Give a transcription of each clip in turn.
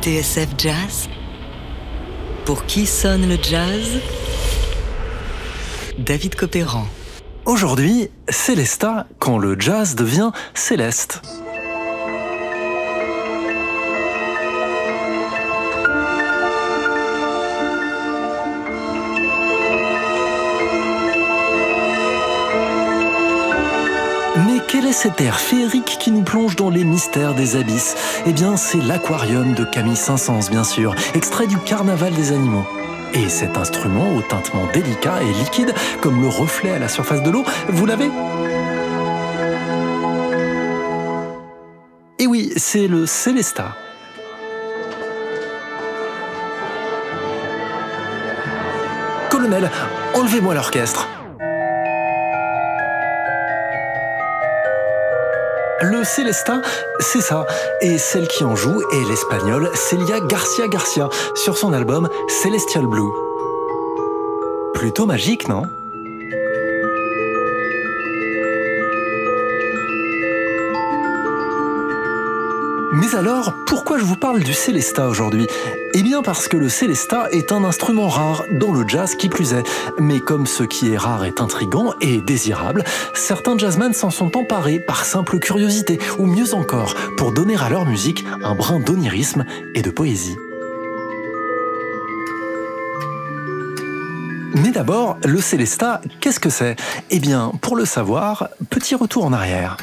TSF Jazz Pour qui sonne le jazz? David Copéran. Aujourd'hui, Célesta quand le jazz devient céleste. Cet air féerique qui nous plonge dans les mystères des abysses Eh bien, c'est l'aquarium de Camille Saint-Saëns, bien sûr, extrait du Carnaval des animaux. Et cet instrument au tintement délicat et liquide, comme le reflet à la surface de l'eau, vous l'avez Et oui, c'est le Célesta. Colonel, enlevez-moi l'orchestre. Le Célestin, c'est ça. Et celle qui en joue est l'espagnole Celia Garcia Garcia sur son album Celestial Blue. Plutôt magique, non? Mais alors, pourquoi je vous parle du Célesta aujourd'hui? Eh bien parce que le Célesta est un instrument rare, dans le jazz qui plus est. Mais comme ce qui est rare est intrigant et désirable, certains jazzmen s'en sont emparés par simple curiosité, ou mieux encore, pour donner à leur musique un brin d'onirisme et de poésie. Mais d'abord, le Célesta, qu'est-ce que c'est? Eh bien, pour le savoir, petit retour en arrière.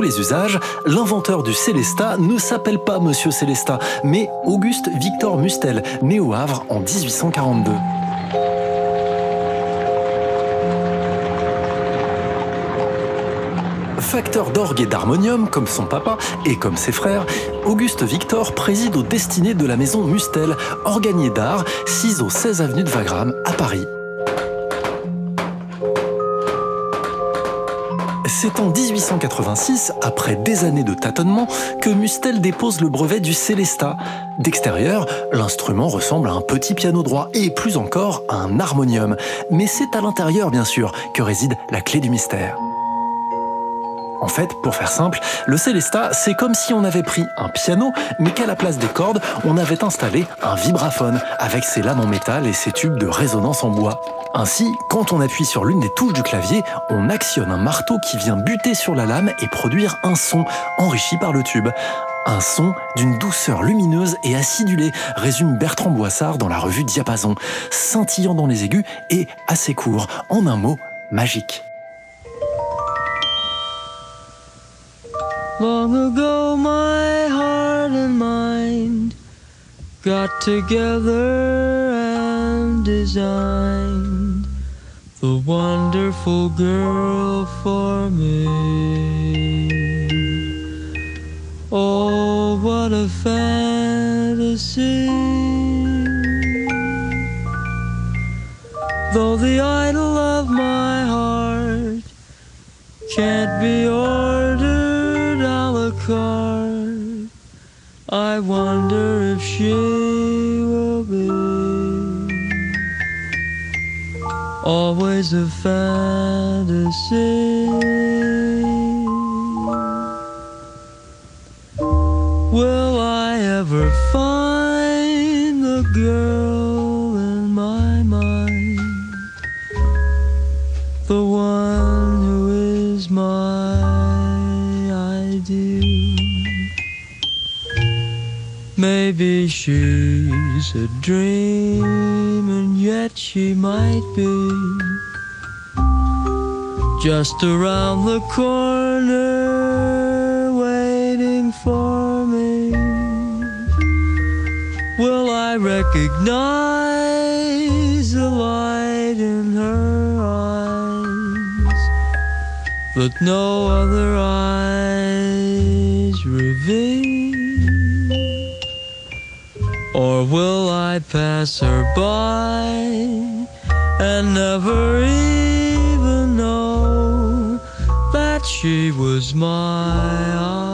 Les usages, l'inventeur du Célesta ne s'appelle pas Monsieur Célesta, mais Auguste Victor Mustel, né au Havre en 1842. Facteur d'orgue et d'harmonium, comme son papa et comme ses frères, Auguste Victor préside aux destinées de la maison Mustel, organier d'art, 6 au 16 avenue de Wagram, à Paris. C'est en 1886, après des années de tâtonnement, que Mustel dépose le brevet du Célesta. D'extérieur, l'instrument ressemble à un petit piano droit et plus encore à un harmonium. Mais c'est à l'intérieur, bien sûr, que réside la clé du mystère. En fait, pour faire simple, le Célesta, c'est comme si on avait pris un piano, mais qu'à la place des cordes, on avait installé un vibraphone, avec ses lames en métal et ses tubes de résonance en bois. Ainsi, quand on appuie sur l'une des touches du clavier, on actionne un marteau qui vient buter sur la lame et produire un son enrichi par le tube. Un son d'une douceur lumineuse et acidulée, résume Bertrand Boissard dans la revue Diapason, scintillant dans les aigus et assez court, en un mot, magique. Long ago, my heart and mind got together and designed the wonderful girl for me. Oh, what a fantasy! Though the idol of my heart can't be ordered she will be always a fantasy. Will I ever find the girl in my mind? The one She's a dream, and yet she might be just around the corner waiting for me. Will I recognize the light in her eyes? that no other eyes reveal? Or will I pass her by and never even know that she was my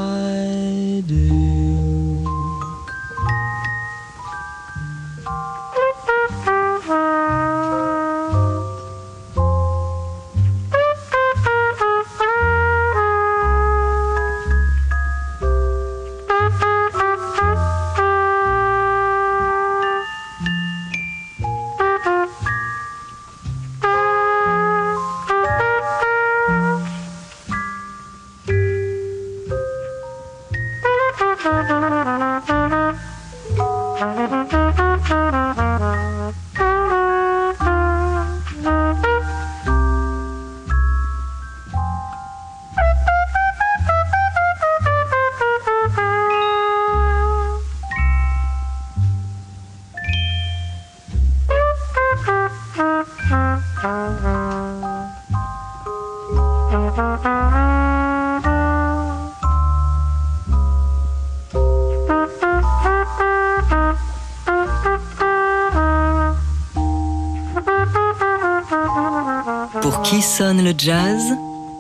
qui sonne le jazz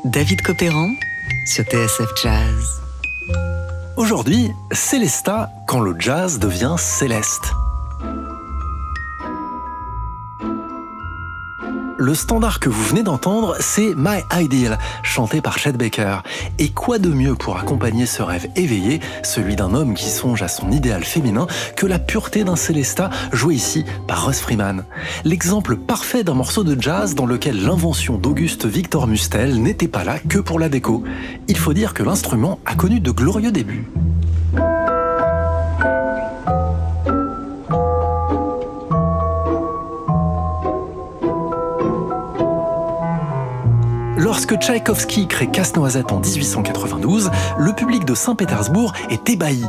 David Copéran sur TSF Jazz. Aujourd'hui, Célesta quand le jazz devient céleste. Le standard que vous venez d'entendre, c'est My Ideal, chanté par Chet Baker. Et quoi de mieux pour accompagner ce rêve éveillé, celui d'un homme qui songe à son idéal féminin, que la pureté d'un Célesta joué ici par Russ Freeman? L'exemple parfait d'un morceau de jazz dans lequel l'invention d'Auguste Victor Mustel n'était pas là que pour la déco. Il faut dire que l'instrument a connu de glorieux débuts. Lorsque Tchaïkovski crée Casse-Noisette en 1892, le public de Saint-Pétersbourg est ébahi.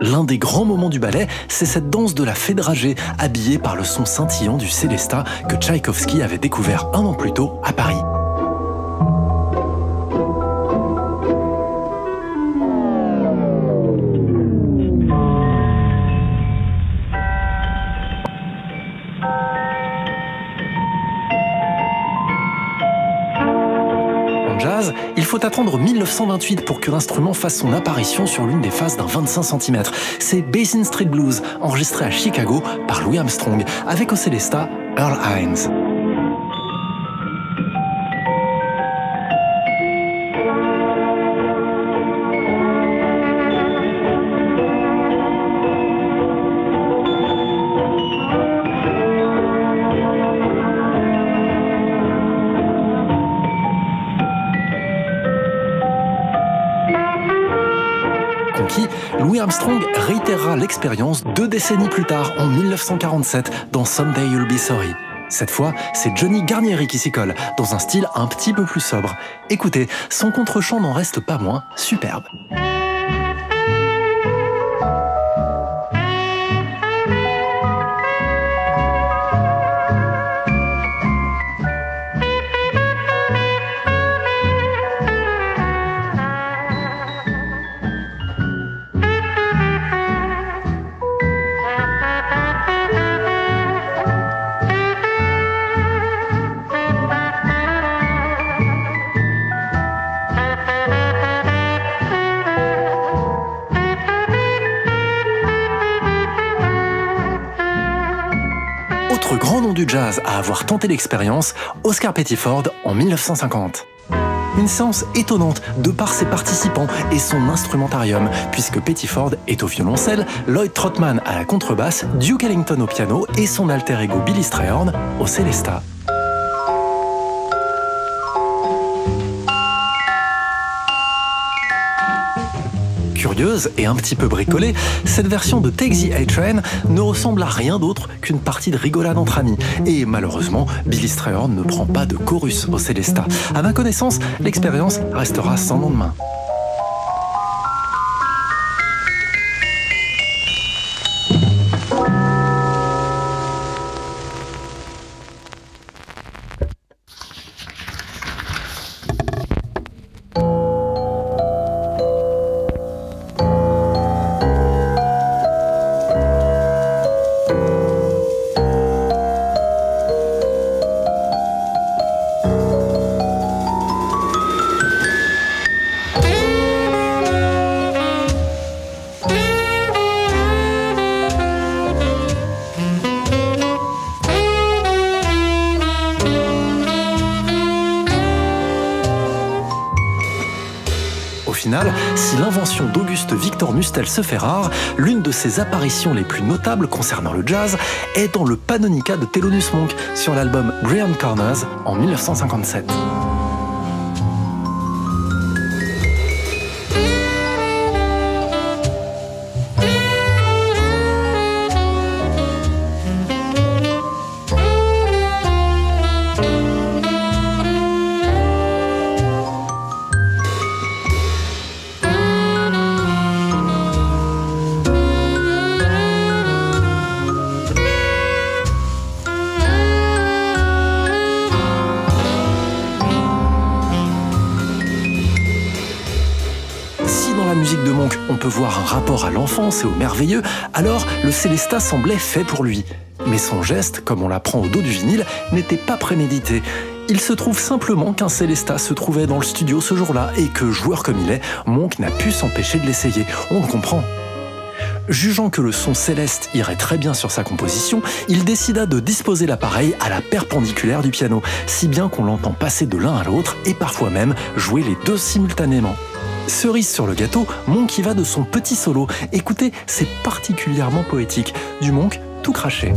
L'un des grands moments du ballet, c'est cette danse de la fée dragée, habillée par le son scintillant du Célestat que Tchaïkovski avait découvert un an plus tôt à Paris. Faut attendre 1928 pour que l'instrument fasse son apparition sur l'une des faces d'un 25 cm. C'est Basin Street Blues, enregistré à Chicago par Louis Armstrong, avec au Célesta Earl Hines. Louis Armstrong réitérera l'expérience deux décennies plus tard, en 1947, dans Someday You'll Be Sorry. Cette fois, c'est Johnny Garnieri qui s'y colle, dans un style un petit peu plus sobre. Écoutez, son contre-champ n'en reste pas moins superbe. À avoir tenté l'expérience, Oscar Pettiford en 1950. Une séance étonnante de par ses participants et son instrumentarium, puisque Pettiford est au violoncelle, Lloyd Trotman à la contrebasse, Duke Ellington au piano et son alter ego Billy Strayhorn au Célesta. Et un petit peu bricolée, cette version de Take A-Train ne ressemble à rien d'autre qu'une partie de rigolade entre amis. Et malheureusement, Billy Strayhorn ne prend pas de chorus au Célesta. À ma connaissance, l'expérience restera sans lendemain. L'invention d'Auguste Victor Mustel se fait rare, l'une de ses apparitions les plus notables concernant le jazz est dans le Panonica de Thelonious Monk sur l'album Grand Corners en 1957. Musique de Monk, on peut voir un rapport à l'enfance et au merveilleux, alors le Célesta semblait fait pour lui. Mais son geste, comme on l'apprend au dos du vinyle, n'était pas prémédité. Il se trouve simplement qu'un Célesta se trouvait dans le studio ce jour-là et que, joueur comme il est, Monk n'a pu s'empêcher de l'essayer. On le comprend. Jugeant que le son céleste irait très bien sur sa composition, il décida de disposer l'appareil à la perpendiculaire du piano, si bien qu'on l'entend passer de l'un à l'autre et parfois même jouer les deux simultanément. Cerise sur le gâteau, Monk y va de son petit solo. Écoutez, c'est particulièrement poétique. Du Monk tout craché.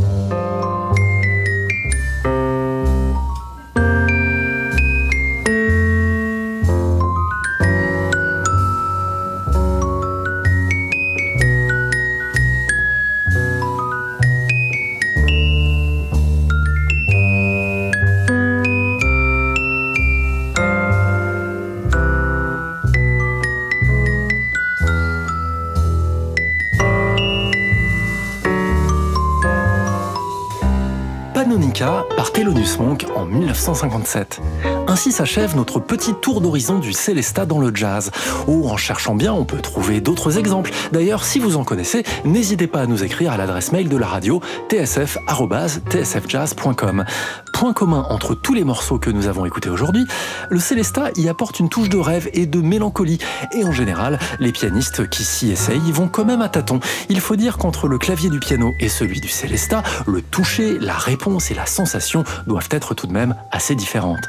Panonica par Thelonious Monk en 1957. Ainsi s'achève notre petit tour d'horizon du Célesta dans le jazz. Oh, en cherchant bien, on peut trouver d'autres exemples. D'ailleurs, si vous en connaissez, n'hésitez pas à nous écrire à l'adresse mail de la radio tsf.tsfjazz.com. Point commun entre tous les morceaux que nous avons écoutés aujourd'hui, le Célesta y apporte une touche de rêve et de mélancolie. Et en général, les pianistes qui s'y essayent vont quand même à tâtons. Il faut dire qu'entre le clavier du piano et celui du Célesta, le toucher, la réponse et la sensation doivent être tout de même assez différentes.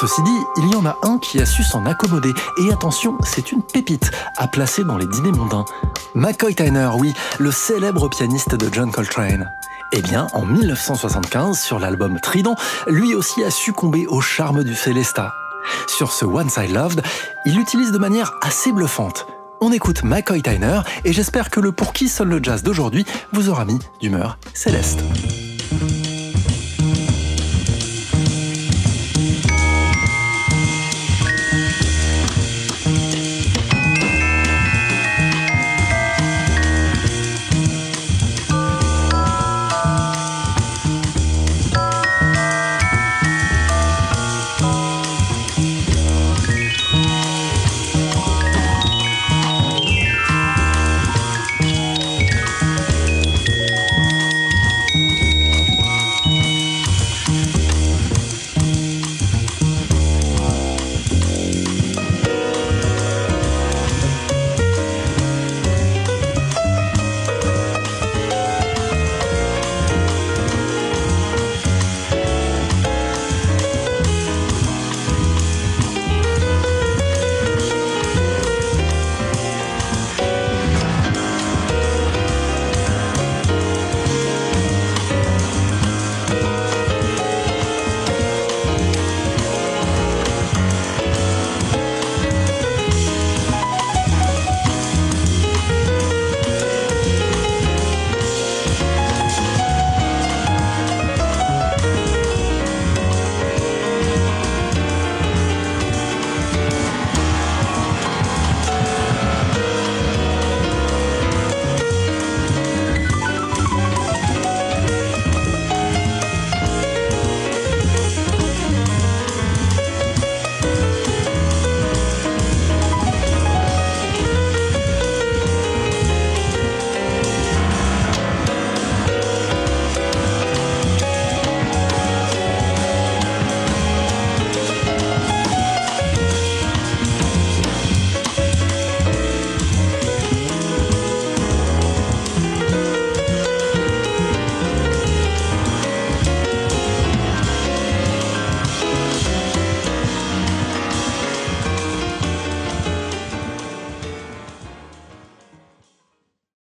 Ceci dit, il y en a un qui a su s'en accommoder, et attention, c'est une pépite à placer dans les dîners mondains. McCoy Tyner, oui, le célèbre pianiste de John Coltrane. Eh bien, en 1975, sur l'album Trident, lui aussi a succombé au charme du Célesta. Sur ce Once I Loved, il l'utilise de manière assez bluffante. On écoute McCoy Tyner et j'espère que le Pour qui sonne le jazz d'aujourd'hui vous aura mis d'humeur céleste.